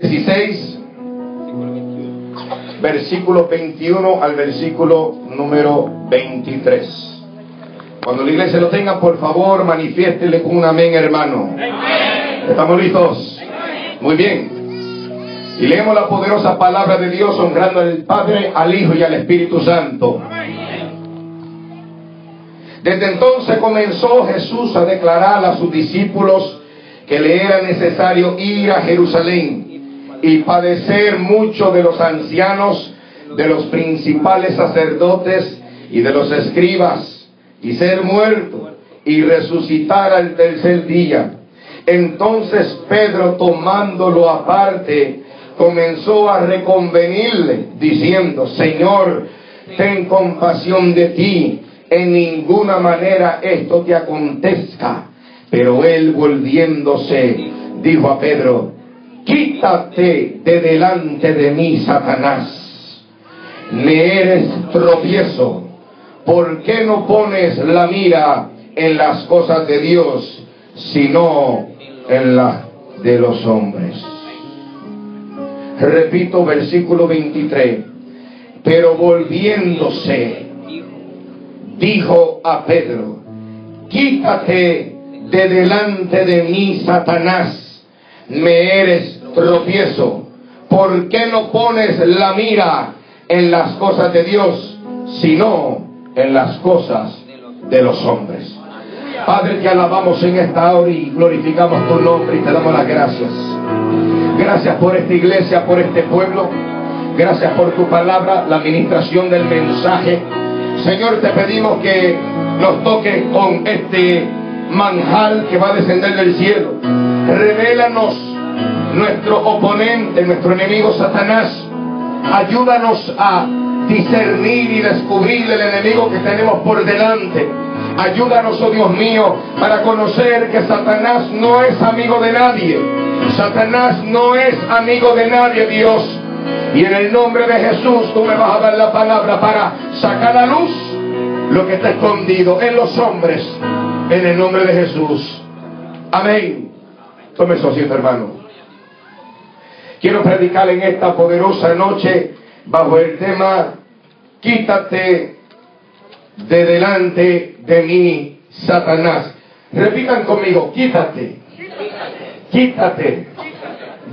16, versículo 21 al versículo número 23. Cuando la iglesia lo tenga, por favor, manifiéstele con un amén, hermano. ¿Estamos listos? Muy bien. Y leemos la poderosa palabra de Dios honrando al Padre, al Hijo y al Espíritu Santo. Desde entonces comenzó Jesús a declarar a sus discípulos que le era necesario ir a Jerusalén y padecer mucho de los ancianos, de los principales sacerdotes y de los escribas, y ser muerto y resucitar al tercer día. Entonces Pedro, tomándolo aparte, comenzó a reconvenirle, diciendo, Señor, ten compasión de ti, en ninguna manera esto te acontezca. Pero él volviéndose, dijo a Pedro, quítate de delante de mí, Satanás, me eres tropiezo, ¿por qué no pones la mira en las cosas de Dios, sino en las de los hombres? Repito versículo 23. Pero volviéndose, dijo a Pedro, quítate de delante de mí, Satanás, me eres tropiezo. ¿Por qué no pones la mira en las cosas de Dios, sino en las cosas de los hombres? Padre, te alabamos en esta hora y glorificamos tu nombre y te damos las gracias. Gracias por esta iglesia, por este pueblo. Gracias por tu palabra, la administración del mensaje. Señor, te pedimos que nos toque con este manjal que va a descender del cielo. Revélanos nuestro oponente, nuestro enemigo Satanás. Ayúdanos a discernir y descubrir el enemigo que tenemos por delante. Ayúdanos, oh Dios mío, para conocer que Satanás no es amigo de nadie. Satanás no es amigo de nadie, Dios. Y en el nombre de Jesús tú me vas a dar la palabra para sacar a luz lo que está escondido en los hombres. En el nombre de Jesús. Amén. Tome su asiento, hermano. Quiero predicar en esta poderosa noche bajo el tema Quítate de delante de mí, Satanás. Repitan conmigo, quítate. Quítate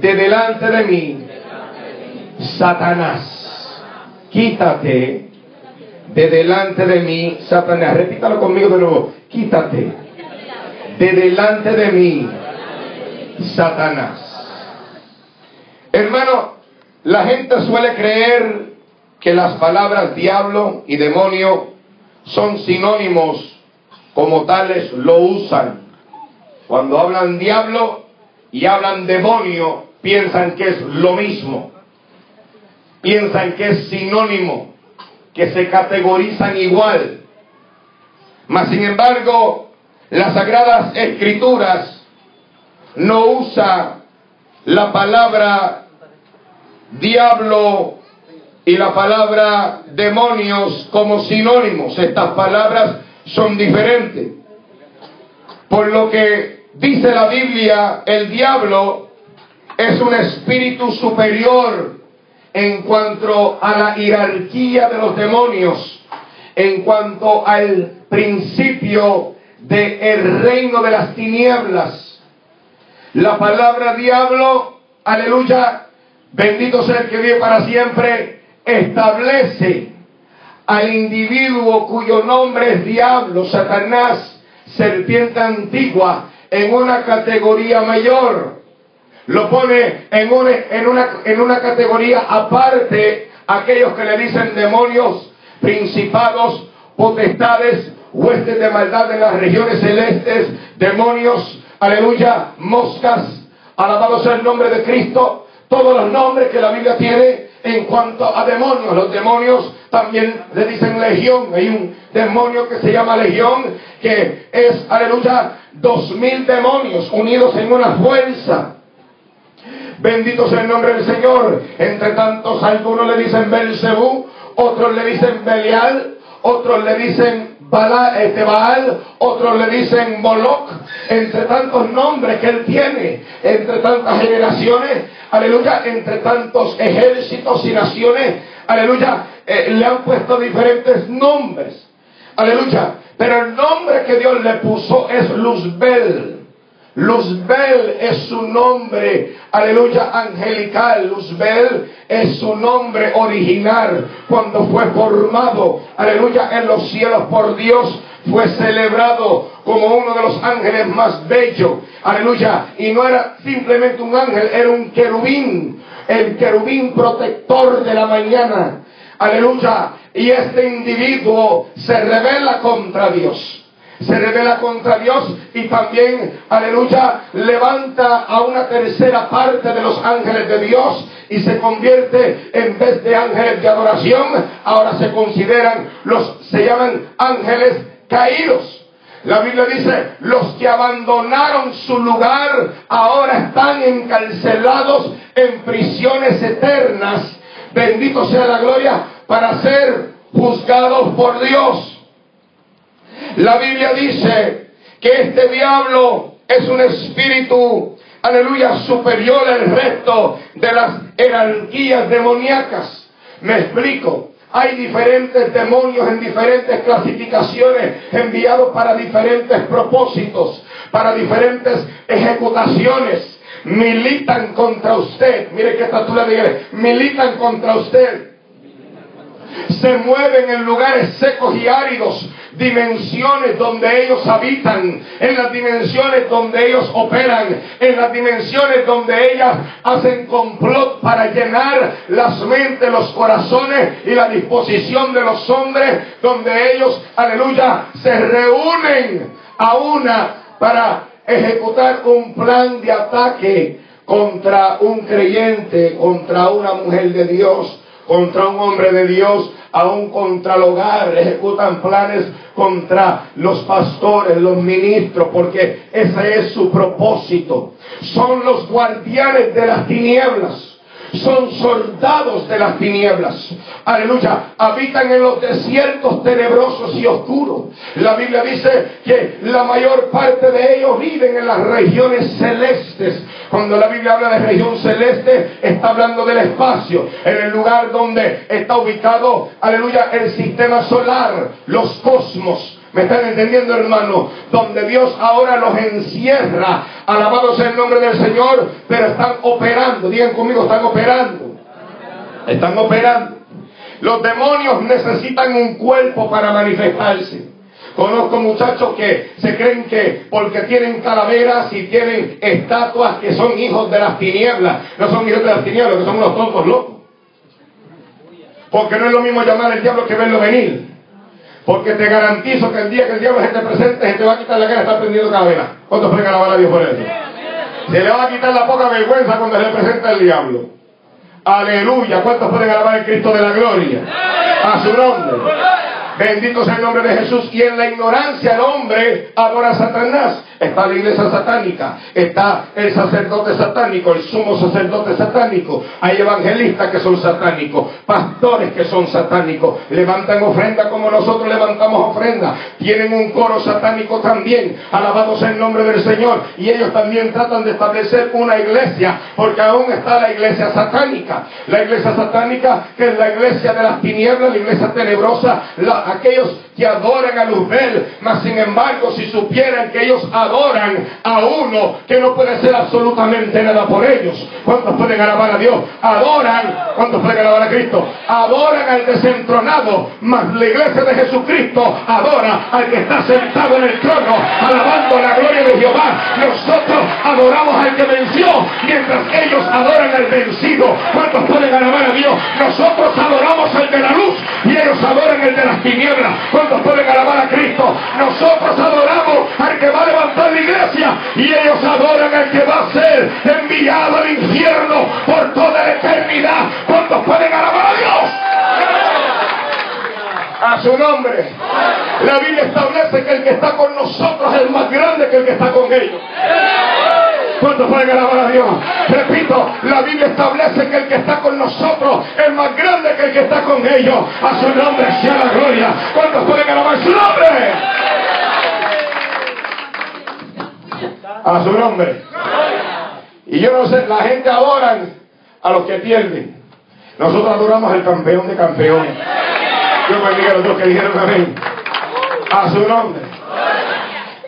de delante de mí, Satanás. Quítate de delante de mí, Satanás. Repítalo conmigo de nuevo. Quítate de delante de mí, Satanás. Hermano, la gente suele creer que las palabras diablo y demonio son sinónimos, como tales lo usan. Cuando hablan diablo y hablan demonio, piensan que es lo mismo. Piensan que es sinónimo, que se categorizan igual. Mas sin embargo, las sagradas escrituras no usa la palabra diablo y la palabra demonios como sinónimos. Estas palabras son diferentes. Por lo que dice la Biblia, el diablo es un espíritu superior en cuanto a la jerarquía de los demonios, en cuanto al principio del reino de las tinieblas. La palabra diablo, aleluya, bendito sea el que vive para siempre, establece al individuo cuyo nombre es diablo, Satanás, serpiente antigua, en una categoría mayor. Lo pone en una, categoría aparte aquellos que le dicen demonios, principados, potestades, huestes de maldad en las regiones celestes, demonios, aleluya, moscas, alabado sea el nombre de Cristo, todos los nombres que la Biblia tiene en cuanto a demonios. Los demonios también le dicen legión. Hay un demonio que se llama legión, que es, aleluya, dos mil demonios unidos en una fuerza. Bendito sea el nombre del Señor. Entre tantos, algunos le dicen Belcebú, otros le dicen Belial, otros le dicen este Baal, otros le dicen Moloch, entre tantos nombres que él tiene, entre tantas generaciones, aleluya, entre tantos ejércitos y naciones, aleluya, eh, le han puesto diferentes nombres, aleluya, pero el nombre que Dios le puso es Luzbel. Luzbel es su nombre, aleluya, angelical. Luzbel es su nombre original cuando fue formado, aleluya, en los cielos por Dios. Fue celebrado como uno de los ángeles más bellos, aleluya. Y no era simplemente un ángel, era un querubín, el querubín protector de la mañana, aleluya. Y este individuo se revela contra Dios se revela contra Dios y también, aleluya, levanta a una tercera parte de los ángeles de Dios y se convierte en vez de ángeles de adoración, ahora se consideran los, se llaman ángeles caídos. La Biblia dice, los que abandonaron su lugar ahora están encarcelados en prisiones eternas. Bendito sea la gloria para ser juzgados por Dios. La Biblia dice que este diablo es un espíritu, aleluya, superior al resto de las jerarquías demoníacas. Me explico. Hay diferentes demonios en diferentes clasificaciones enviados para diferentes propósitos, para diferentes ejecutaciones. Militan contra usted. Mire qué estatura de Militan contra usted se mueven en lugares secos y áridos, dimensiones donde ellos habitan, en las dimensiones donde ellos operan, en las dimensiones donde ellas hacen complot para llenar las mentes, los corazones y la disposición de los hombres, donde ellos, aleluya, se reúnen a una para ejecutar un plan de ataque contra un creyente, contra una mujer de Dios, contra un hombre de Dios, aún contra el hogar, ejecutan planes contra los pastores, los ministros, porque ese es su propósito. Son los guardianes de las tinieblas son soldados de las tinieblas. Aleluya. Habitan en los desiertos tenebrosos y oscuros. La Biblia dice que la mayor parte de ellos viven en las regiones celestes. Cuando la Biblia habla de región celeste, está hablando del espacio, en el lugar donde está ubicado, aleluya, el sistema solar, los cosmos. ¿Me están entendiendo, hermano? Donde Dios ahora los encierra. Alabado sea el nombre del Señor, pero están operando. Digan conmigo, están operando. Están operando. Los demonios necesitan un cuerpo para manifestarse. Conozco muchachos que se creen que porque tienen calaveras y tienen estatuas que son hijos de las tinieblas. No son hijos de las tinieblas, que son unos tontos locos. Porque no es lo mismo llamar al diablo que verlo venir. Porque te garantizo que el día que el diablo se te presente, se te va a quitar la cara, está prendiendo cabeza. ¿Cuántos pueden alabar a Dios por eso? Se le va a quitar la poca vergüenza cuando se le presenta el diablo. Aleluya. ¿Cuántos pueden alabar al Cristo de la gloria? A su nombre. Bendito sea el nombre de Jesús. Y en la ignorancia el hombre adora a Satanás. Está la iglesia satánica, está el sacerdote satánico, el sumo sacerdote satánico. Hay evangelistas que son satánicos, pastores que son satánicos. Levantan ofrenda como nosotros levantamos ofrenda. Tienen un coro satánico también. Alabados el nombre del Señor. Y ellos también tratan de establecer una iglesia, porque aún está la iglesia satánica. La iglesia satánica, que es la iglesia de las tinieblas, la iglesia tenebrosa, aquellos que adoran a Luzbel, mas sin embargo, si supieran que ellos adoran a uno que no puede ser absolutamente nada por ellos, ¿cuántos pueden alabar a Dios? Adoran, ¿cuántos pueden alabar a Cristo? Adoran al desentronado, mas la iglesia de Jesucristo adora al que está sentado en el trono, alabando la gloria de Jehová. Nosotros adoramos al que venció, mientras ellos adoran al vencido. ¿Cuántos pueden alabar a Dios? Nosotros adoramos al de la luz y ellos adoran al de las tinieblas pueden alabar a Cristo? Nosotros adoramos al que va a levantar la iglesia y ellos adoran al que va a ser enviado al infierno por toda la eternidad. ¿Cuántos pueden alabar a Dios? A su nombre. La Biblia establece que el que está con nosotros es más grande que el que está con ellos. ¿Cuántos pueden alabar a Dios? Repito, la Biblia establece que el que está con nosotros es más grande que el que está con ellos. A su nombre sea la gloria. ¿Cuántos pueden alabar su nombre? A su nombre. Y yo no sé, la gente adora a los que pierden. Nosotros adoramos al campeón de campeones. Yo bendiga a los dos que dijeron amén. A su nombre.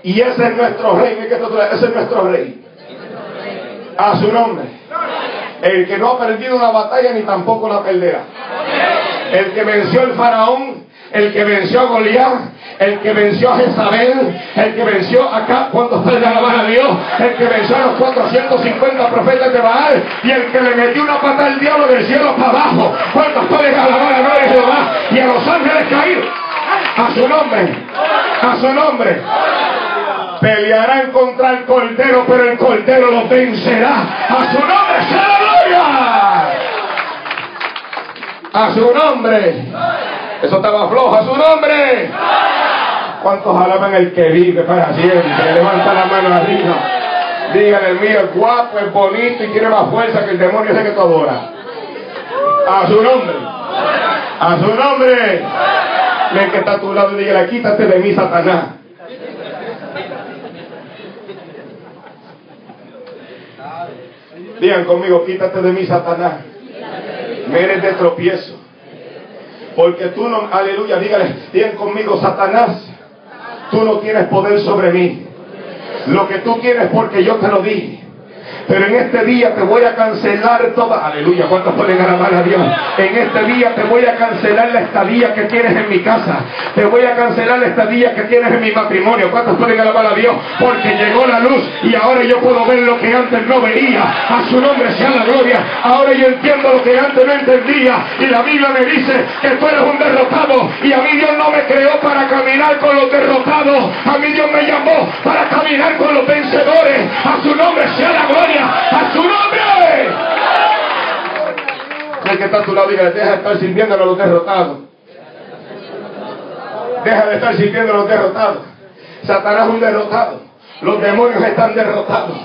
Y ese es nuestro rey. Ese es nuestro rey. A su nombre. El que no ha perdido una batalla ni tampoco la perderá. El que venció el faraón, el que venció a Goliat, el que venció a Jezabel, el que venció acá, cuando está la a Dios, el que venció a los 450 profetas de Baal y el que le metió una pata al diablo del cielo para abajo. ¿Cuántos pueden alabar a de Jehová y a los ángeles caídos? A su nombre, a su nombre. Pelearán contra el cordero, pero el cordero lo vencerá. A su nombre sea la. A su nombre. Eso estaba flojo. A su nombre. ¿Cuántos alaban el que vive para siempre? Levanta la mano arriba. Díganle, mío es guapo, es bonito y tiene más fuerza que el demonio ese que tú adoras. A su nombre. A su nombre. Ven que está a tu lado y dígale, quítate de mí, Satanás. Digan conmigo, quítate de mí, Satanás. Me eres de tropiezo. Porque tú no, aleluya, dígale, digan conmigo, Satanás, tú no tienes poder sobre mí. Lo que tú tienes porque yo te lo di. Pero en este día te voy a cancelar toda. Aleluya, ¿cuántos pueden alabar a Dios? En este día te voy a cancelar la estadía que tienes en mi casa. Te voy a cancelar la estadía que tienes en mi matrimonio. ¿Cuántos pueden alabar a Dios? Porque llegó la luz y ahora yo puedo ver lo que antes no veía. A su nombre sea la gloria. Ahora yo entiendo lo que antes no entendía. Y la Biblia me dice que tú eres un derrotado. Y a mí Dios no me creó para caminar con los derrotados. A mí Dios me llamó para caminar con los vencedores. A su nombre sea la gloria a su nombre. El que está tu lado, diga, deja de estar sirviendo a los derrotados. Deja de estar sirviendo a los derrotados. Satanás es un derrotado. Los demonios están derrotados.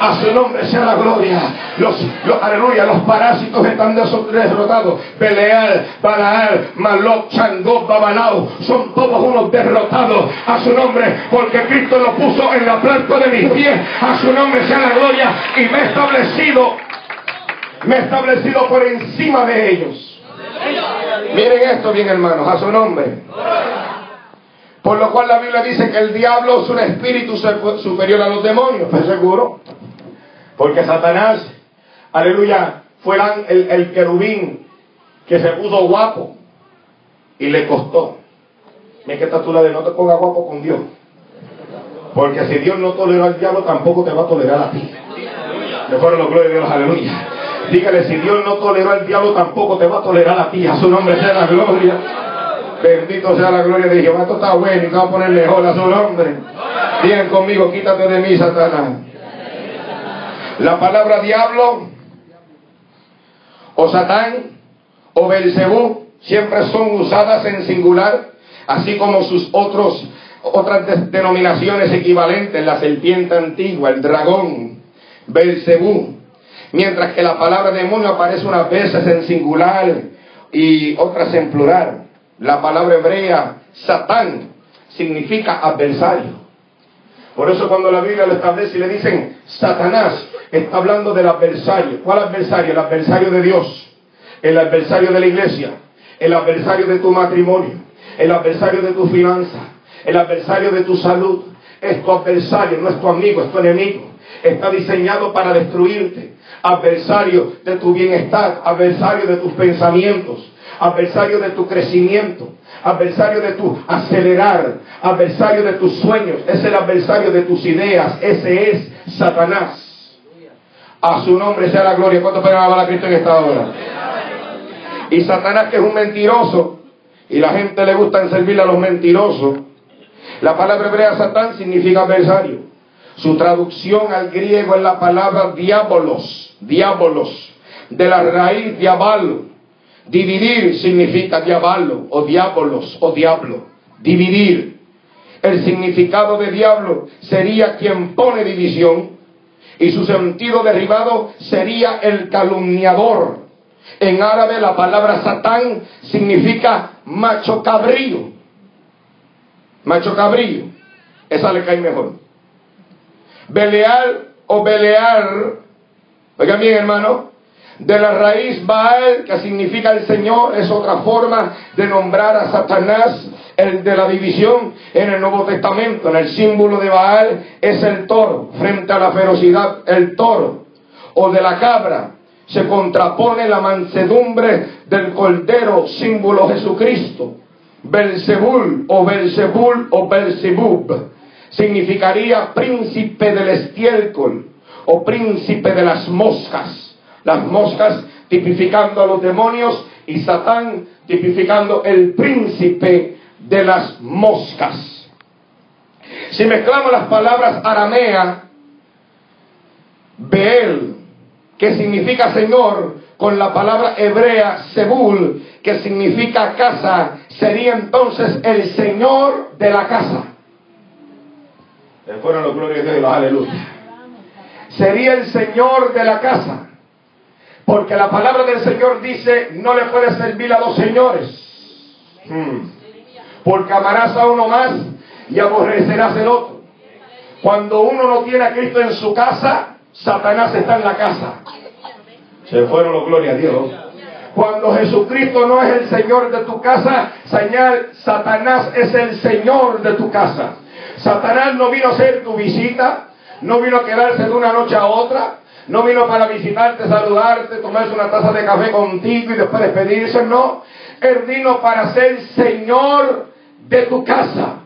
A su nombre sea la gloria. Los, aleluya, los parásitos están derrotados. Beleal, Balaal, Malok, Changó, Babalao. Son todos unos derrotados. A su nombre, porque Cristo lo puso en la planta de mis pies. A su nombre sea la gloria. Y me he establecido, me he establecido por encima de ellos. Miren esto bien, hermanos, a su nombre. Por lo cual la Biblia dice que el diablo es un espíritu superior a los demonios. ¿Estás seguro? Porque Satanás, aleluya, fue el, el querubín que se puso guapo y le costó. Mira que esta tú la de no te ponga guapo con Dios. Porque si Dios no toleró al diablo, tampoco te va a tolerar a ti. Me fueron los glorias de Dios, aleluya. Dígale, si Dios no toleró al diablo, tampoco te va a tolerar a ti. A su nombre sea la gloria. Bendito sea la gloria de Jehová. Esto está bueno y vamos a poner mejor a su nombre. Digan conmigo, quítate de mí, Satanás. La palabra diablo o Satán o Belcebú siempre son usadas en singular, así como sus otros otras denominaciones equivalentes, la serpiente antigua, el dragón, Belcebú. Mientras que la palabra demonio aparece unas veces en singular y otras en plural. La palabra hebrea Satán significa adversario. Por eso cuando la Biblia lo establece y le dicen Satanás, está hablando del adversario. ¿Cuál adversario? El adversario de Dios, el adversario de la iglesia, el adversario de tu matrimonio, el adversario de tu finanza, el adversario de tu salud. Es tu adversario, no es tu amigo, es tu enemigo. Está diseñado para destruirte. Adversario de tu bienestar, adversario de tus pensamientos, adversario de tu crecimiento, adversario de tu acelerar, adversario de tus sueños, es el adversario de tus ideas, ese es Satanás. A su nombre sea la gloria. ¿Cuánto pueden alabar a Cristo en esta hora? Y Satanás que es un mentiroso, y la gente le gusta servirle a los mentirosos. La palabra hebrea Satán significa adversario. Su traducción al griego es la palabra diabolos, diabolos, de la raíz diabalo, Dividir significa diablo o diabolos o diablo. Dividir. El significado de diablo sería quien pone división y su sentido derivado sería el calumniador. En árabe la palabra satán significa macho cabrío. Macho cabrío. Esa le cae mejor. Beleal o belear Oigan bien, hermano, de la raíz Baal, que significa el Señor, es otra forma de nombrar a Satanás, el de la división en el Nuevo Testamento. En el símbolo de Baal es el toro, frente a la ferocidad, el toro, o de la cabra, se contrapone la mansedumbre del cordero, símbolo Jesucristo. Belzebul o Belzebul o Belzebub significaría príncipe del estiércol o príncipe de las moscas. Las moscas tipificando a los demonios y Satán tipificando el príncipe de las moscas. Si mezclamos las palabras aramea, Beel, que significa Señor, con la palabra hebrea Sebul, que significa casa, sería entonces el Señor de la casa. Fueron los glorias de Dios, aleluya. Sería el Señor de la casa. Porque la palabra del Señor dice, no le puedes servir a dos señores. Hmm. Porque amarás a uno más y aborrecerás el otro. Cuando uno no tiene a Cristo en su casa, Satanás está en la casa. Se fueron los glorias a Dios. Cuando Jesucristo no es el Señor de tu casa, señal, Satanás es el Señor de tu casa. Satanás no vino a hacer tu visita, no vino a quedarse de una noche a otra, no vino para visitarte, saludarte, tomarse una taza de café contigo y después despedirse, no. Él vino para ser Señor de tu casa.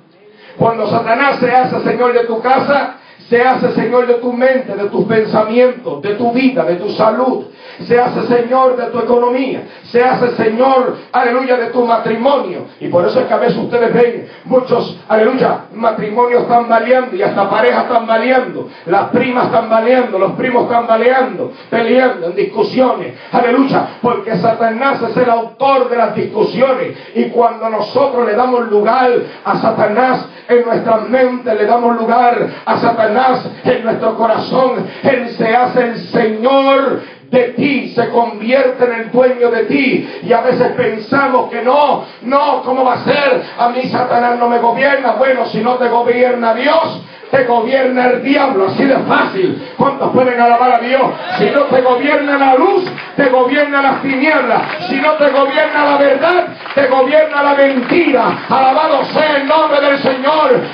Cuando Satanás se hace Señor de tu casa, se hace Señor de tu mente, de tus pensamientos, de tu vida, de tu salud. Se hace Señor de tu economía. Se hace Señor, aleluya, de tu matrimonio. Y por eso es que a veces ustedes ven muchos, aleluya, matrimonios están baleando y hasta parejas están baleando. Las primas están baleando, los primos están baleando, peleando en discusiones. Aleluya, porque Satanás es el autor de las discusiones. Y cuando nosotros le damos lugar a Satanás en nuestra mente, le damos lugar a Satanás en nuestro corazón. Él se hace el Señor de ti, se convierte en el dueño de ti. Y a veces pensamos que no, no, ¿cómo va a ser? A mí Satanás no me gobierna. Bueno, si no te gobierna Dios, te gobierna el diablo, así de fácil. ¿Cuántos pueden alabar a Dios? Si no te gobierna la luz, te gobierna las tinieblas. Si no te gobierna la verdad, te gobierna la mentira. Alabado sea el nombre del Señor.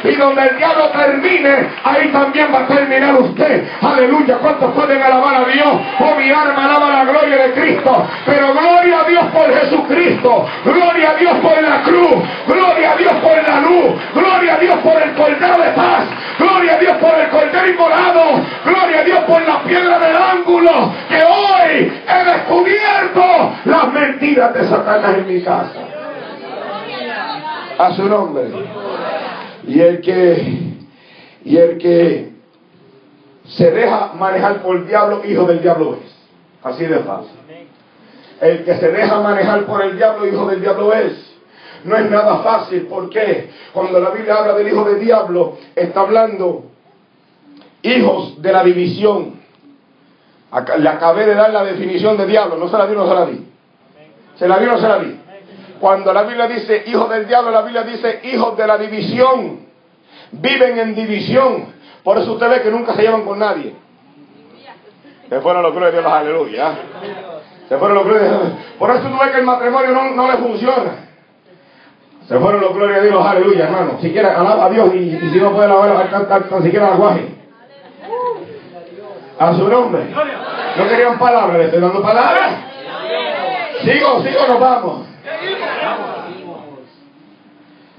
Y donde el diablo termine, ahí también va a terminar usted. Aleluya. ¿Cuántos pueden alabar a Dios? Oh, mi alma alaba la gloria de Cristo. Pero gloria a Dios por Jesucristo. Gloria a Dios por la cruz. Gloria a Dios por la luz. Gloria a Dios por el cordero de paz. Gloria a Dios por el cordero inmolado. Gloria a Dios por la piedra del ángulo. Que hoy he descubierto las mentiras de Satanás en mi casa. A su nombre. Y el que, y el que se deja manejar por el diablo, hijo del diablo es. Así de fácil. El que se deja manejar por el diablo, hijo del diablo es. No es nada fácil. porque Cuando la Biblia habla del hijo del diablo, está hablando hijos de la división. Le acabé de dar la definición de diablo. No se la di, no se la di. ¿Se la di no se la di? Cuando la Biblia dice hijos del diablo, la Biblia dice hijos de la división. Viven en división. Por eso usted ve que nunca se llevan con nadie. Se fueron los glorias de Dios, aleluya. Se fueron los glorias Por eso tú ves que el matrimonio no, no le funciona. Se fueron los glorias de Dios, aleluya, hermano. Si quiere, alaba a Dios y, si no puede alabar, cantar tan siquiera la guaje. A su nombre. No querían palabras, le estoy dando palabras. Sigo, sigo, nos vamos.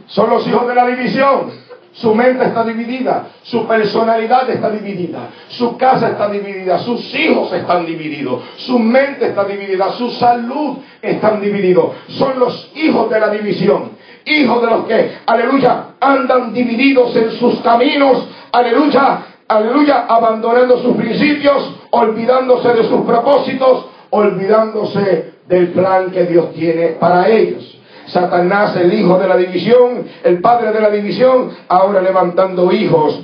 Son los hijos de la división. Su mente está dividida, su personalidad está dividida, su casa está dividida, sus hijos están divididos, su mente está dividida, su salud están divididos. Son los hijos de la división hijos de los que, aleluya, andan divididos en sus caminos, aleluya, aleluya, abandonando sus principios, olvidándose de sus propósitos, olvidándose del plan que Dios tiene para ellos. Satanás, el hijo de la división, el padre de la división, ahora levantando hijos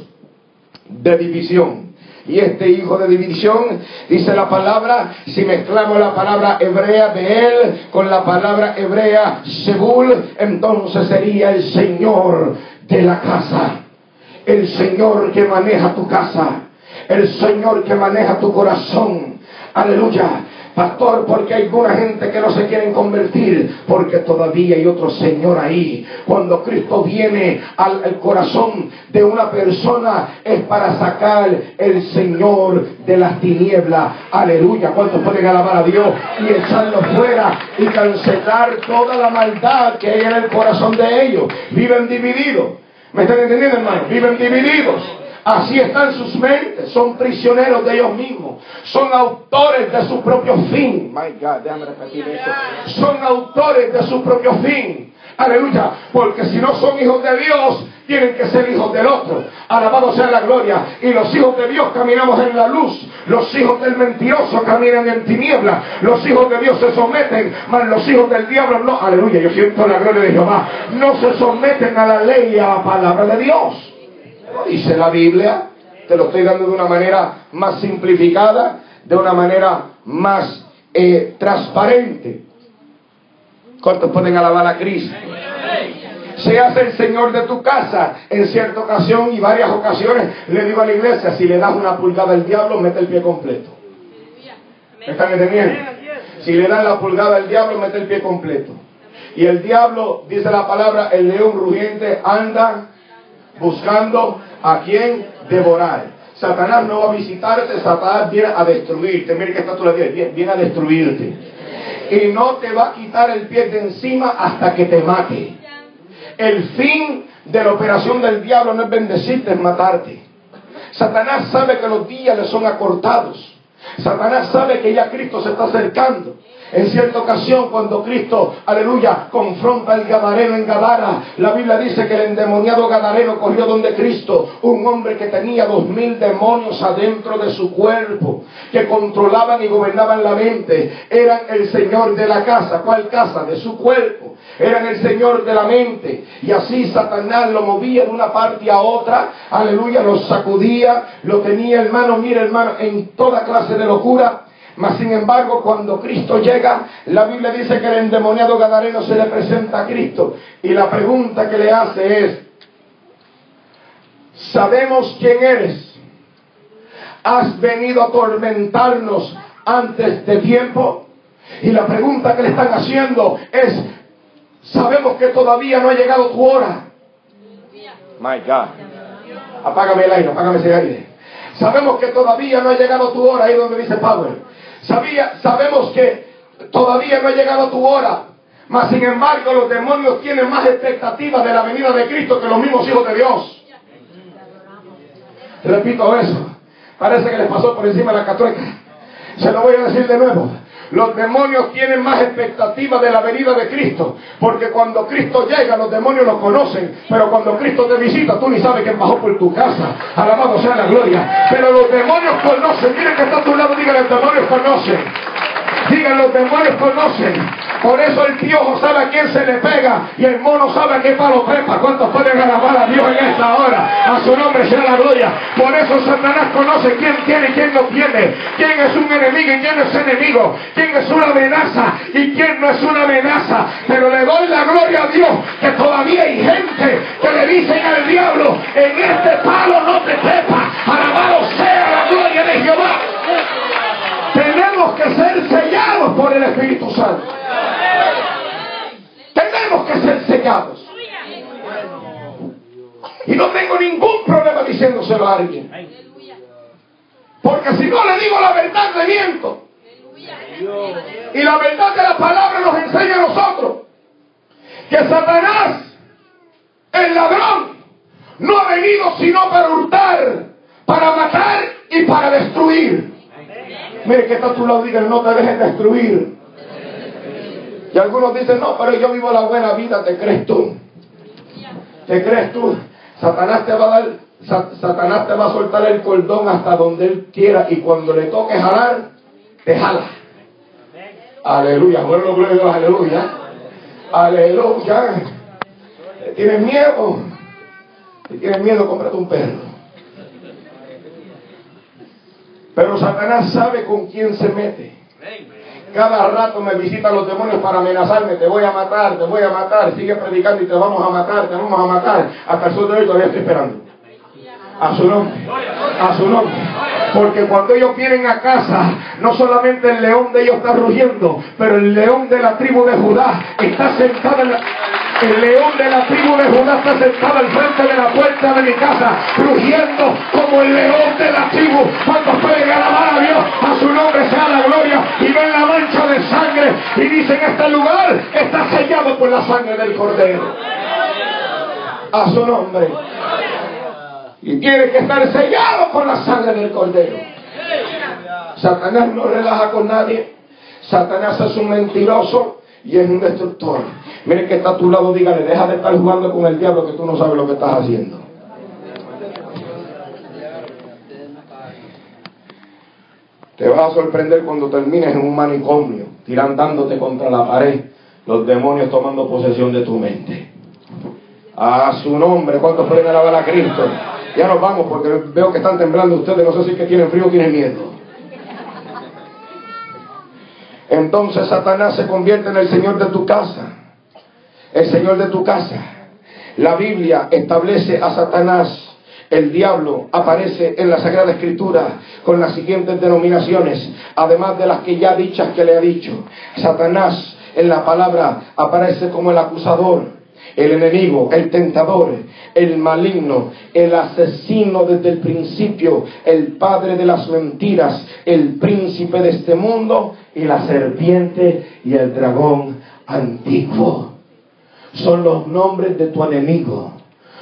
de división. Y este hijo de división, dice la palabra, si mezclamos la palabra hebrea de él con la palabra hebrea Sebul, entonces sería el Señor de la casa. El Señor que maneja tu casa. El Señor que maneja tu corazón Aleluya. Pastor, porque hay alguna gente que no se quieren convertir, porque todavía hay otro Señor ahí. Cuando Cristo viene al, corazón de una persona es para sacar el Señor de las tinieblas. Aleluya. ¿Cuántos pueden alabar a Dios y echarlo fuera y cancelar toda la maldad que hay en el corazón de ellos? Viven divididos. ¿Me están entendiendo, hermano? Viven divididos. Así están sus mentes, son prisioneros de ellos mismos, son autores de su propio fin. My God, déjame repetir eso. Son autores de su propio fin. Aleluya, porque si no son hijos de Dios, tienen que ser hijos del otro. Alabado sea la gloria. Y los hijos de Dios caminamos en la luz. Los hijos del mentiroso caminan en tinieblas. Los hijos de Dios se someten, mas los hijos del diablo no. Aleluya, yo siento la gloria de Jehová. No se someten a la ley y a la palabra de Dios dice la Biblia, te lo estoy dando de una manera más simplificada, de una manera más eh, transparente. ¿Cuántos pueden alabar a Cristo? Seas el Señor de tu casa. En cierta ocasión y varias ocasiones le digo a la iglesia, si le das una pulgada al diablo, mete el pie completo. ¿Me están entendiendo? Si le das la pulgada al diablo, mete el pie completo. Y el diablo, dice la palabra, el león rugiente anda buscando a quien devorar. Satanás no va a visitarte, Satanás viene a destruirte. Mire que está la viene, viene a destruirte. Y no te va a quitar el pie de encima hasta que te mate. El fin de la operación del diablo no es bendecirte, es matarte. Satanás sabe que los días le son acortados. Satanás sabe que ya Cristo se está acercando. En cierta ocasión, cuando Cristo, aleluya, confronta al Gadareno en Gadara, la Biblia dice que el endemoniado Gadareno corrió donde Cristo, un hombre que tenía dos mil demonios adentro de su cuerpo, que controlaban y gobernaban la mente. Eran el Señor de la casa. ¿Cuál casa? De su cuerpo. Eran el Señor de la mente. Y así Satanás lo movía de una parte a otra. Aleluya, lo sacudía, lo tenía hermano, mire hermano, en toda clase de locura mas sin embargo, cuando Cristo llega, la Biblia dice que el endemoniado Gadareno se le presenta a Cristo. Y la pregunta que le hace es, ¿sabemos quién eres? ¿Has venido a atormentarnos antes de tiempo? Y la pregunta que le están haciendo es, sabemos que todavía no ha llegado tu hora. My God. Apágame el aire, apágame ese aire. Sabemos que todavía no ha llegado tu hora, ahí donde dice Power. Sabía, sabemos que todavía no ha llegado tu hora. Mas sin embargo los demonios tienen más expectativas de la venida de Cristo que los mismos hijos de Dios. Repito eso. Parece que les pasó por encima la catrueca. Se lo voy a decir de nuevo. Los demonios tienen más expectativa de la venida de Cristo. Porque cuando Cristo llega, los demonios lo conocen. Pero cuando Cristo te visita, tú ni sabes quién bajó por tu casa. Alabado sea la gloria. Pero los demonios conocen. Miren que está a tu lado, diga, los demonios conocen. Digan, los demonios conocen. Por eso el piojo sabe a quién se le pega y el mono sabe a qué palo trepa. ¿Cuántos pueden alabar a Dios en esta hora? A su nombre sea la gloria. Por eso Satanás conoce quién tiene y quién no tiene. Quién es un enemigo y quién es enemigo. Quién es una amenaza y quién no es una amenaza. Pero le doy la gloria a Dios que todavía hay gente que le dicen al diablo, en este palo no te trepa. Alabado sea la gloria de Jehová tenemos que ser sellados por el Espíritu Santo. Tenemos que ser sellados. Y no tengo ningún problema diciéndoselo a alguien. Porque si no le digo la verdad, le miento. Y la verdad de la palabra nos enseña a nosotros que Satanás, el ladrón, no ha venido sino para hurtar, para matar y para destruir. Mire que está a tu lado, no te dejes destruir. Y algunos dicen, no, pero yo vivo la buena vida, ¿te crees tú? ¿Te crees tú? Satanás te va a dar, Satanás te va a soltar el cordón hasta donde él quiera y cuando le toque jalar, te jala. Aleluya, bueno, gloria, aleluya. Aleluya. ¿Tienes miedo? Si tienes miedo, cómprate un perro. Pero Satanás sabe con quién se mete. Cada rato me visitan los demonios para amenazarme, te voy a matar, te voy a matar, sigue predicando y te vamos a matar, te vamos a matar. Hasta el sol de hoy todavía estoy esperando. A su nombre, a su nombre. Porque cuando ellos vienen a casa, no solamente el león de ellos está rugiendo, pero el león de la tribu de Judá está sentado en la... El león de la tribu de Judá está sentado al frente de la puerta de mi casa, rugiendo como el león de la tribu. Cuando pueden alabar a Dios, a su nombre sea la gloria y ven la mancha de sangre y dicen este lugar está sellado por la sangre del cordero. A su nombre. Y tiene que estar sellado con la sangre del cordero. Satanás no relaja con nadie. Satanás es un mentiroso y es un destructor. Mire que está a tu lado, dígale, deja de estar jugando con el diablo que tú no sabes lo que estás haciendo. Te vas a sorprender cuando termines en un manicomio, tirándote contra la pared, los demonios tomando posesión de tu mente. A su nombre, ¿cuántos pueden alabar a Cristo? Ya nos vamos porque veo que están temblando ustedes, no sé si que tienen frío o tienen miedo. Entonces Satanás se convierte en el Señor de tu casa. El Señor de tu casa. La Biblia establece a Satanás. El diablo aparece en la Sagrada Escritura con las siguientes denominaciones, además de las que ya dichas que le ha dicho. Satanás en la palabra aparece como el acusador, el enemigo, el tentador, el maligno, el asesino desde el principio, el padre de las mentiras, el príncipe de este mundo y la serpiente y el dragón antiguo. Son los nombres de tu enemigo.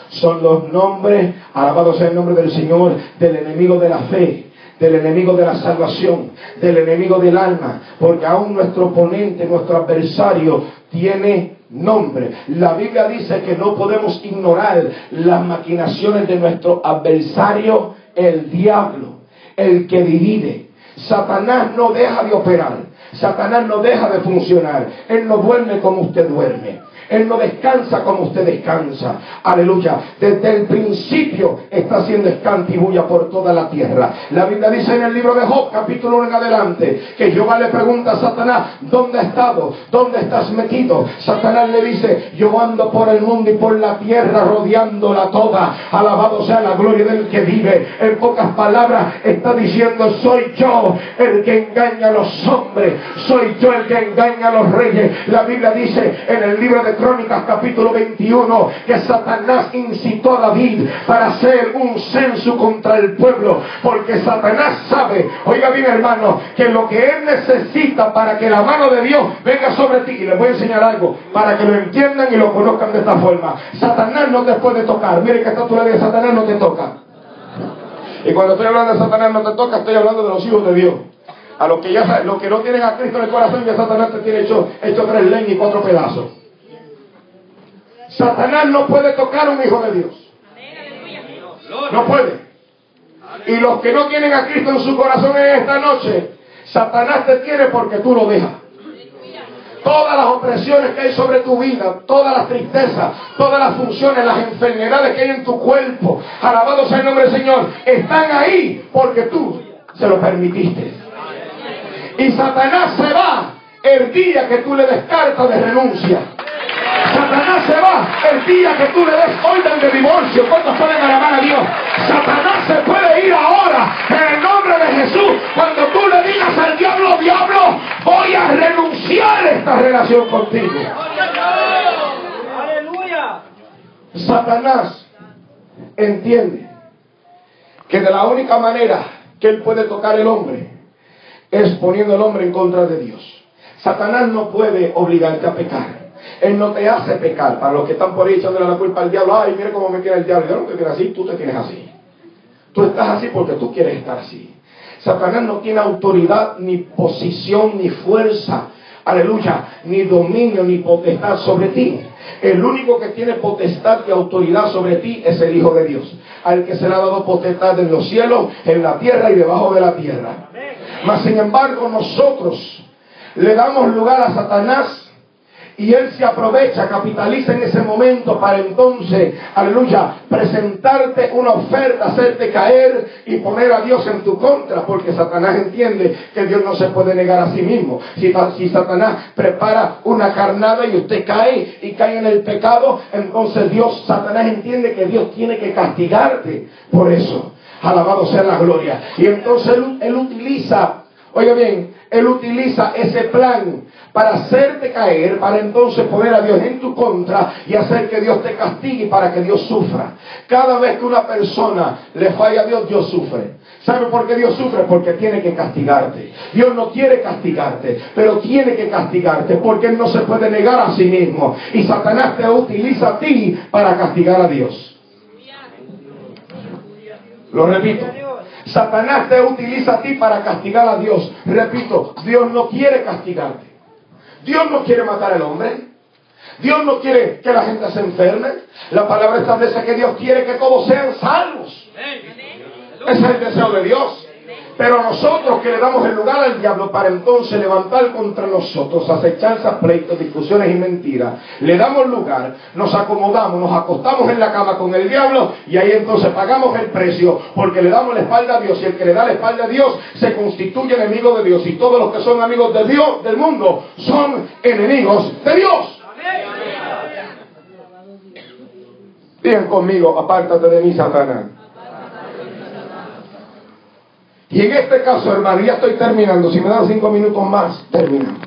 Son los nombres, alabado sea el nombre del Señor, del enemigo de la fe del enemigo de la salvación, del enemigo del alma, porque aún nuestro oponente, nuestro adversario, tiene nombre. La Biblia dice que no podemos ignorar las maquinaciones de nuestro adversario, el diablo, el que divide. Satanás no deja de operar. Satanás no deja de funcionar. Él no duerme como usted duerme. Él no descansa como usted descansa. Aleluya. Desde el principio está haciendo escantibulla por toda la tierra. La Biblia dice en el libro de Job, capítulo 1 en adelante, que Jehová le pregunta a Satanás, ¿dónde has estado? ¿Dónde estás metido? Satanás le dice, yo ando por el mundo y por la tierra rodeándola toda. Alabado sea la gloria del que vive. En pocas palabras está diciendo, soy yo el que engaña a los hombres. Soy yo el que engaña a los reyes. La Biblia dice en el libro de Crónicas capítulo 21 que Satanás incitó a David para hacer un censo contra el pueblo, porque Satanás sabe, oiga bien hermano, que lo que él necesita para que la mano de Dios venga sobre ti, y les voy a enseñar algo, para que lo entiendan y lo conozcan de esta forma. Satanás no te puede tocar, mire que esta tu de Satanás no te toca. Y cuando estoy hablando de Satanás no te toca, estoy hablando de los hijos de Dios. A los que ya los que no tienen a Cristo en el corazón, ya Satanás te tiene hecho, hecho tres leñas y cuatro pedazos. Satanás no puede tocar a un hijo de Dios. No puede. Y los que no tienen a Cristo en su corazón en esta noche, Satanás te tiene porque tú lo dejas. Todas las opresiones que hay sobre tu vida, todas las tristezas, todas las funciones, las enfermedades que hay en tu cuerpo, alabado sea el nombre del Señor, están ahí porque tú se lo permitiste. Y Satanás se va el día que tú le des carta de renuncia. Satanás se va el día que tú le des orden de divorcio. ¿Cuántos pueden alabar a Dios? Satanás se puede ir ahora en el nombre de Jesús. Cuando tú le digas al diablo, diablo, voy a renunciar a esta relación contigo. Aleluya. Satanás entiende que de la única manera que él puede tocar el hombre es poniendo el hombre en contra de Dios. Satanás no puede obligarte a pecar. Él no te hace pecar. Para los que están por ahí echándole la culpa al diablo, ay, mire cómo me quiere el diablo. Yo no te quiero así, tú te tienes así. Tú estás así porque tú quieres estar así. Satanás no tiene autoridad, ni posición, ni fuerza, aleluya, ni dominio, ni potestad sobre ti. El único que tiene potestad y autoridad sobre ti es el Hijo de Dios, al que se le ha dado potestad en los cielos, en la tierra y debajo de la tierra. Mas sin embargo nosotros le damos lugar a Satanás y él se aprovecha, capitaliza en ese momento para entonces, aleluya, presentarte una oferta, hacerte caer y poner a Dios en tu contra, porque Satanás entiende que Dios no se puede negar a sí mismo. Si, si Satanás prepara una carnada y usted cae y cae en el pecado, entonces Dios, Satanás entiende que Dios tiene que castigarte por eso. Alabado sea la gloria. Y entonces él, utiliza, oiga bien, él utiliza ese plan para hacerte caer, para entonces poner a Dios en tu contra y hacer que Dios te castigue para que Dios sufra. Cada vez que una persona le falla a Dios, Dios sufre. ¿Sabe por qué Dios sufre? Porque tiene que castigarte. Dios no quiere castigarte, pero tiene que castigarte porque Él no se puede negar a sí mismo. Y Satanás te utiliza a ti para castigar a Dios. Lo repito. Satanás te utiliza a ti para castigar a Dios. Repito, Dios no quiere castigarte. Dios no quiere matar al hombre. Dios no quiere que la gente se enferme. La palabra establece que Dios quiere que todos sean salvos. Ese es el deseo de Dios. Pero nosotros que le damos el lugar al diablo para entonces levantar contra nosotros acechanzas, pleitos, discusiones y mentiras, le damos lugar, nos acomodamos, nos acostamos en la cama con el diablo y ahí entonces pagamos el precio porque le damos la espalda a Dios y el que le da la espalda a Dios se constituye enemigo de Dios y todos los que son amigos de Dios, del mundo, son enemigos de Dios. Bien conmigo, apártate de mí, Satanás. Y en este caso, hermano, ya estoy terminando. Si me dan cinco minutos más, terminamos.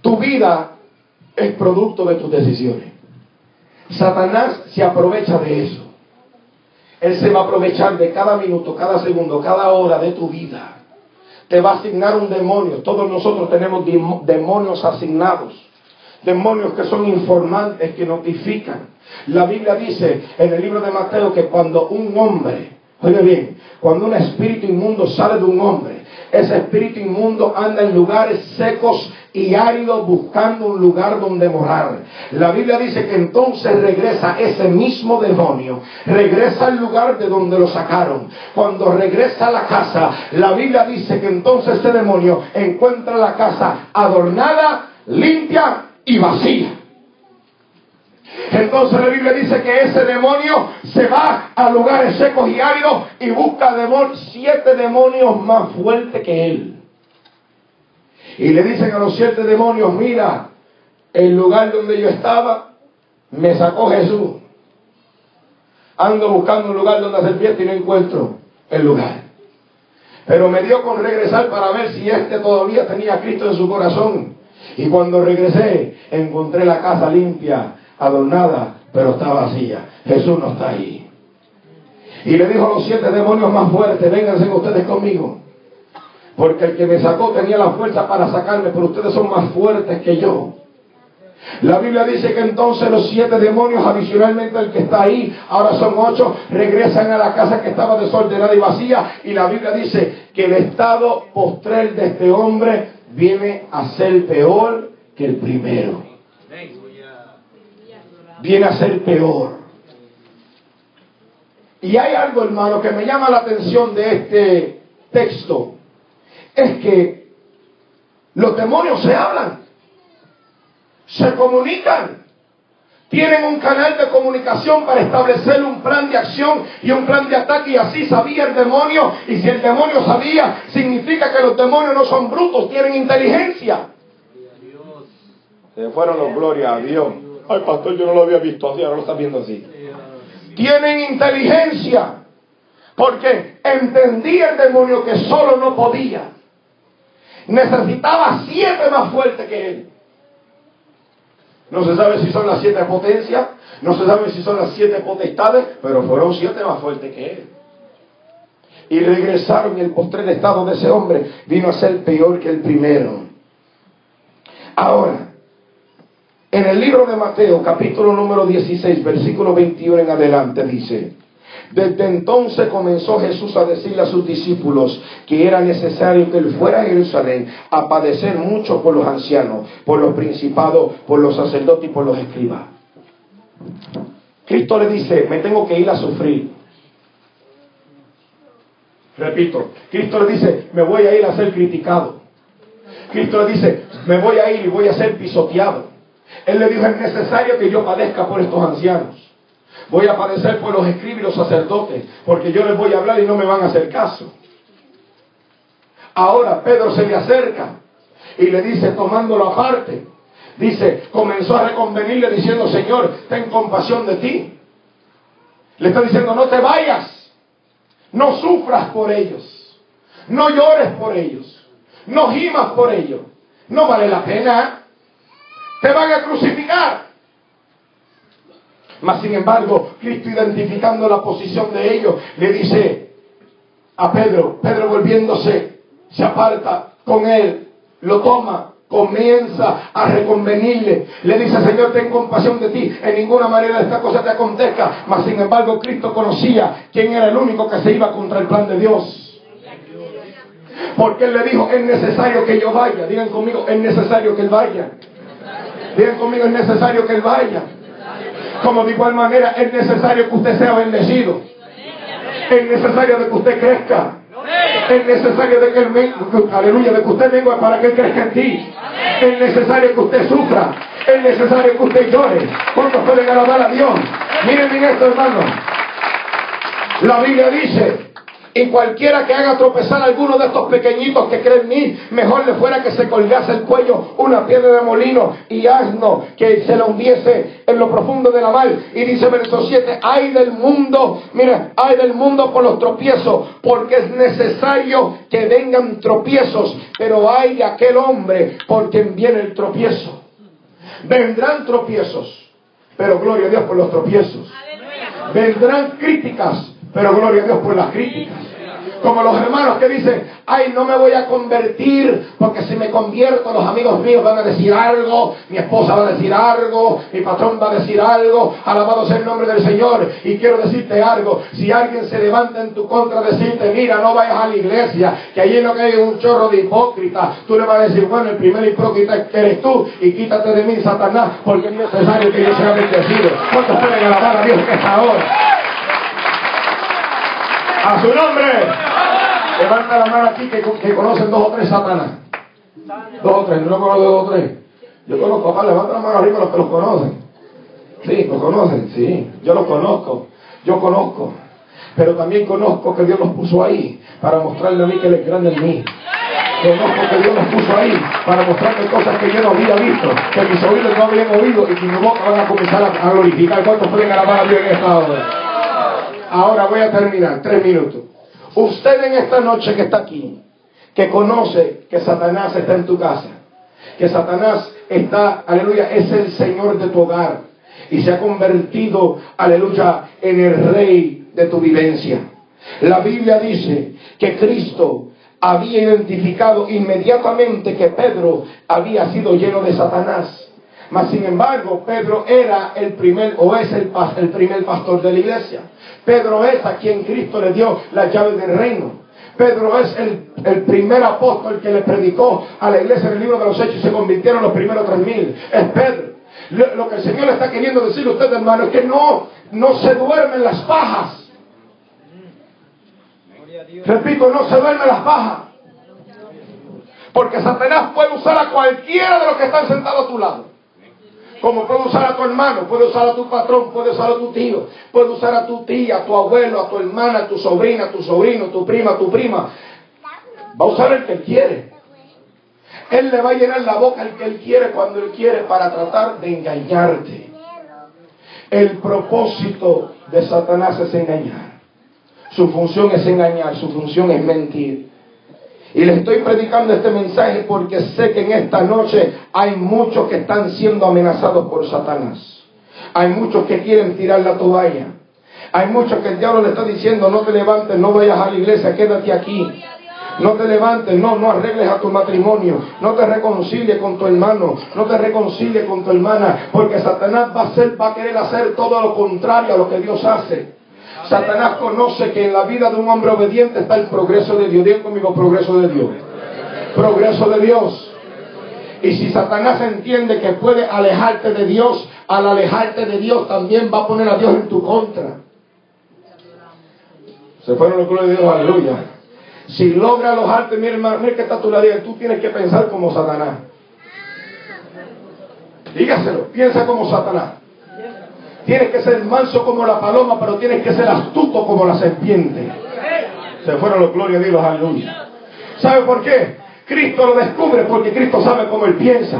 Tu vida es producto de tus decisiones. Satanás se aprovecha de eso. Él se va a aprovechar de cada minuto, cada segundo, cada hora de tu vida. Te va a asignar un demonio. Todos nosotros tenemos demonios asignados. Demonios que son informantes, que notifican. La Biblia dice en el libro de Mateo que cuando un hombre Oye bien, cuando un espíritu inmundo sale de un hombre, ese espíritu inmundo anda en lugares secos y áridos buscando un lugar donde morar. La Biblia dice que entonces regresa ese mismo demonio, regresa al lugar de donde lo sacaron. Cuando regresa a la casa, la Biblia dice que entonces ese demonio encuentra la casa adornada, limpia y vacía. Entonces la Biblia dice que ese demonio se va a lugares secos y áridos y busca siete demonios más fuertes que él. Y le dicen a los siete demonios, mira, el lugar donde yo estaba, me sacó Jesús. Ando buscando un lugar donde hacer fiesta y no encuentro el lugar. Pero me dio con regresar para ver si este todavía tenía a Cristo en su corazón. Y cuando regresé, encontré la casa limpia, adornada, pero está vacía. Jesús no está ahí. Y le dijo a los siete demonios más fuertes, vénganse ustedes conmigo. Porque el que me sacó tenía la fuerza para sacarme, pero ustedes son más fuertes que yo. La Biblia dice que entonces los siete demonios, adicionalmente el que está ahí, ahora son ocho, regresan a la casa que estaba desordenada y vacía. Y la Biblia dice que el estado postrer de este hombre viene a ser peor que el primero viene a ser peor. Y hay algo, hermano, que me llama la atención de este texto. Es que los demonios se hablan, se comunican, tienen un canal de comunicación para establecer un plan de acción y un plan de ataque y así sabía el demonio y si el demonio sabía significa que los demonios no son brutos, tienen inteligencia. Se fueron los gloria a Dios. Ay, pastor, yo no lo había visto así, ahora lo está viendo así. Tienen inteligencia. Porque entendía el demonio que solo no podía. Necesitaba siete más fuertes que él. No se sabe si son las siete potencias, no se sabe si son las siete potestades, pero fueron siete más fuertes que él. Y regresaron y el postrer estado de ese hombre vino a ser peor que el primero. Ahora, en el libro de Mateo, capítulo número 16, versículo 21 en adelante, dice, desde entonces comenzó Jesús a decirle a sus discípulos que era necesario que él fuera a Jerusalén a padecer mucho por los ancianos, por los principados, por los sacerdotes y por los escribas. Cristo le dice, me tengo que ir a sufrir. Repito, Cristo le dice, me voy a ir a ser criticado. Cristo le dice, me voy a ir y voy a ser pisoteado. Él le dijo, es necesario que yo padezca por estos ancianos. Voy a padecer por los escribas y los sacerdotes, porque yo les voy a hablar y no me van a hacer caso. Ahora Pedro se le acerca y le dice, tomándolo aparte, dice, comenzó a reconvenirle diciendo, Señor, ten compasión de ti. Le está diciendo, no te vayas. No sufras por ellos. No llores por ellos. No gimas por ellos. No vale la pena. Te van a crucificar. Mas sin embargo, Cristo identificando la posición de ellos, le dice a Pedro, Pedro volviéndose, se aparta con él, lo toma, comienza a reconvenirle. Le dice, Señor, ten compasión de ti. En ninguna manera esta cosa te acontezca. Mas sin embargo, Cristo conocía quién era el único que se iba contra el plan de Dios. Porque Él le dijo, es necesario que yo vaya. Digan conmigo, es necesario que Él vaya. Digan conmigo, es necesario que Él vaya. Como de igual manera, es necesario que usted sea bendecido. Es necesario de que usted crezca. Es necesario de que aleluya, de que usted venga para que él crezca en ti. Es necesario que usted sufra. Es necesario que usted llore. ¿Cuántos pueden alabar a Dios? Miren bien esto, hermano. La Biblia dice y cualquiera que haga tropezar a alguno de estos pequeñitos que creen en mí, mejor le fuera que se colgase el cuello una piedra de molino y asno que se lo hundiese en lo profundo de la mar. Y dice verso 7, hay del mundo, mira, hay del mundo por los tropiezos, porque es necesario que vengan tropiezos, pero hay de aquel hombre por quien viene el tropiezo. Vendrán tropiezos, pero gloria a Dios por los tropiezos. Vendrán críticas, pero gloria a Dios por las críticas. Como los hermanos que dicen, ay, no me voy a convertir porque si me convierto los amigos míos van a decir algo, mi esposa va a decir algo, mi patrón va a decir algo, alabado sea el nombre del Señor. Y quiero decirte algo, si alguien se levanta en tu contra, decirte, mira, no vayas a la iglesia, que allí no que hay un chorro de hipócritas, tú le vas a decir, bueno, el primer hipócrita que eres tú y quítate de mí, Satanás, porque es necesario que yo sea bendecido. ¿Cuántos pueden alabar a Dios que está ahora? A su nombre. Levanta la mano aquí que, conocen dos o tres satanas. Dos o tres, no conozco dos o tres. Yo conozco, papá, levanta la mano arriba los que los conocen. Sí, los conocen, sí. Yo los conozco. Yo conozco. Pero también conozco que Dios los puso ahí para mostrarle a mí que Él es grande en mí. Conozco que Dios los puso ahí para mostrarme cosas que yo no había visto, que mis oídos no habían oído y que mi boca van a comenzar a, glorificar. ¿Cuántos pueden alabar a Dios en esta hora? Ahora voy a terminar, tres minutos. Usted en esta noche que está aquí, que conoce que Satanás está en tu casa, que Satanás está, aleluya, es el Señor de tu hogar y se ha convertido, aleluya, en el rey de tu vivencia. La Biblia dice que Cristo había identificado inmediatamente que Pedro había sido lleno de Satanás. Mas sin embargo, Pedro era el primer o es el, el primer pastor de la iglesia. Pedro es a quien Cristo le dio la llave del reino. Pedro es el, primer apóstol que le predicó a la iglesia en el libro de los Hechos y se convirtieron los primeros tres mil. Es Pedro. Lo, que el Señor está queriendo decirle a usted, hermano, es que no, no se duermen las pajas. Repito, no se duermen las pajas. Porque Satanás puede usar a cualquiera de los que están sentados a tu lado. Como puede usar a tu hermano, puede usar a tu patrón, puede usar a tu tío, puede usar a tu tía, a tu abuelo, a tu hermana, a tu sobrina, a tu sobrino, a tu prima, a tu prima. Va a usar el que él quiere. Él le va a llenar la boca el que él quiere cuando él quiere para tratar de engañarte. El propósito de Satanás es engañar. Su función es engañar, su función es mentir. Y le estoy predicando este mensaje porque sé que en esta noche hay muchos que están siendo amenazados por Satanás. Hay muchos que quieren tirar la toalla. Hay muchos que el diablo le está diciendo, no te levantes, no vayas a la iglesia, quédate aquí. No te levantes, no, no arregles a tu matrimonio, no te reconcilies con tu hermano, no te reconcilies con tu hermana, porque Satanás va a, hacer, va a querer hacer todo lo contrario a lo que Dios hace. Satanás conoce que en la vida de un hombre obediente está el progreso de Dios. Digan conmigo, progreso de Dios. Progreso de Dios. Y si Satanás entiende que puede alejarte de Dios, al alejarte de Dios también va a poner a Dios en tu contra. Se fueron los glorias de Dios, aleluya. Si logra alojarte, mira hermano, mira que está tu lado, tú tienes que pensar como Satanás. Dígaselo, piensa como Satanás. Tienes que ser manso como la paloma, pero tienes que ser astuto como la serpiente. Se fueron los glorias de Dios, aleluya. ¿Sabe por qué? Cristo lo descubre porque Cristo sabe cómo él piensa.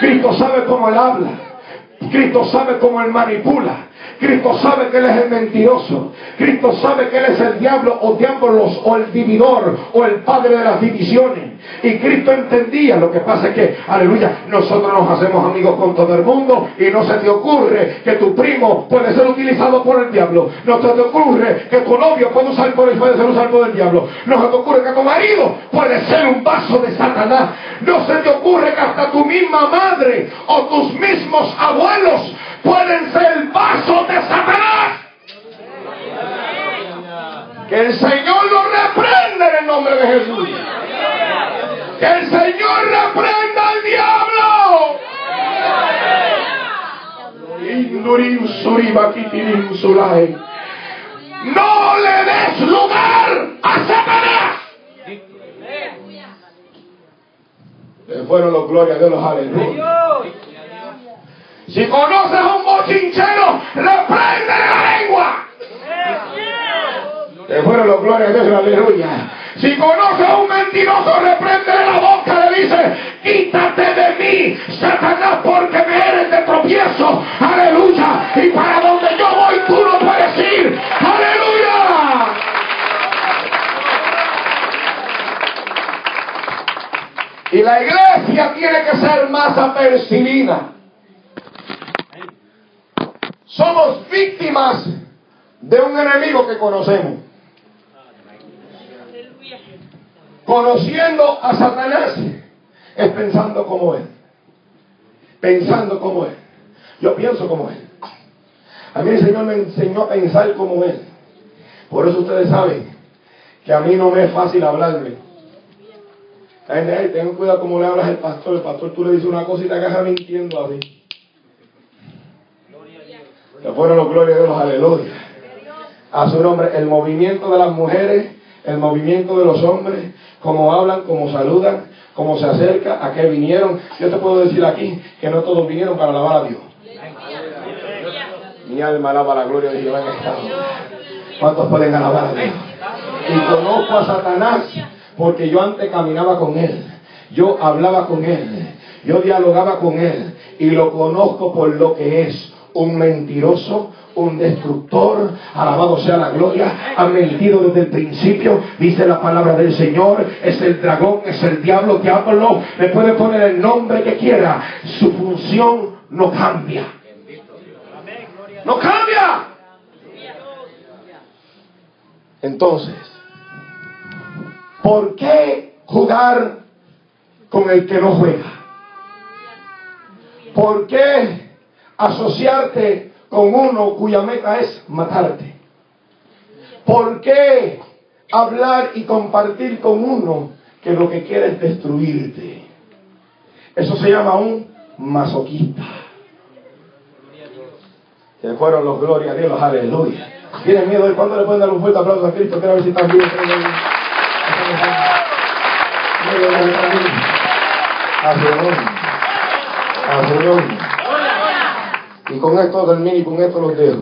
Cristo sabe cómo él habla. Cristo sabe cómo Él manipula. Cristo sabe que Él es el mentiroso. Cristo sabe que Él es el diablo o diablos o el dividor o el padre de las divisiones. Y Cristo entendía. Lo que pasa es que, aleluya, nosotros nos hacemos amigos con todo el mundo y no se te ocurre que tu primo puede ser utilizado por el diablo. No se te ocurre que tu novio puede, usar por, puede ser usado por el diablo. No se te ocurre que tu marido puede ser un vaso de Satanás. No se te ocurre que hasta tu misma madre o tus mismos abuelos pueden ser el vaso de Satanás. Que el Señor lo reprenda en el nombre de Jesús. Que el Señor reprenda al diablo. No le des lugar a Satanás. Le fueron los glorias de los aleluya. Si conoces a un bochinchero, reprende la lengua. Le fueron los glorias de Dios, aleluya. Si conoces a un mentiroso, reprende la boca, le dice, quítate de mí, Satanás, porque me eres de tropiezo, aleluya. Y para donde yo voy, tú no puedes ir, aleluya. Y la iglesia tiene que ser más apercibida. Somos víctimas de un enemigo que conocemos. Conociendo a Satanás es pensando como él. Pensando como él. Yo pienso como él. A mí el Señor me enseñó a pensar como él. Por eso ustedes saben que a mí no me es fácil hablarle. Ten cuidado como le hablas al pastor. El pastor tú le dices una cosa y te agarra mintiendo así. Que fueron los glorias de los aleluya. A su nombre, el movimiento de las mujeres, el movimiento de los hombres, cómo hablan, cómo saludan, cómo se acerca, a qué vinieron. Yo te puedo decir aquí que no todos vinieron para alabar a Dios. Mi alma alaba la gloria de Jehová en esta ¿Cuántos pueden alabar a Dios? Y conozco a Satanás porque yo antes caminaba con él. Yo hablaba con él. Yo dialogaba con él. Y lo conozco por lo que es un mentiroso, un destructor, alabado sea la gloria, ha mentido desde el principio, dice la palabra del Señor, es el dragón, es el diablo, diablo, le puede poner el nombre que quiera, su función no cambia. No cambia. Entonces, ¿por qué jugar con el que no juega? ¿Por qué asociarte con uno cuya meta es matarte? ¿Por qué hablar y compartir con uno que lo que quiere es destruirte? Eso se llama un masoquista. Que fueron los glorias de Dios, aleluya. ¿Tienen miedo de cuándo le pueden dar un fuerte aplauso a Cristo? Quiero ver si están bien. A nombre. A nombre. Y con esto termino y con esto los dejo.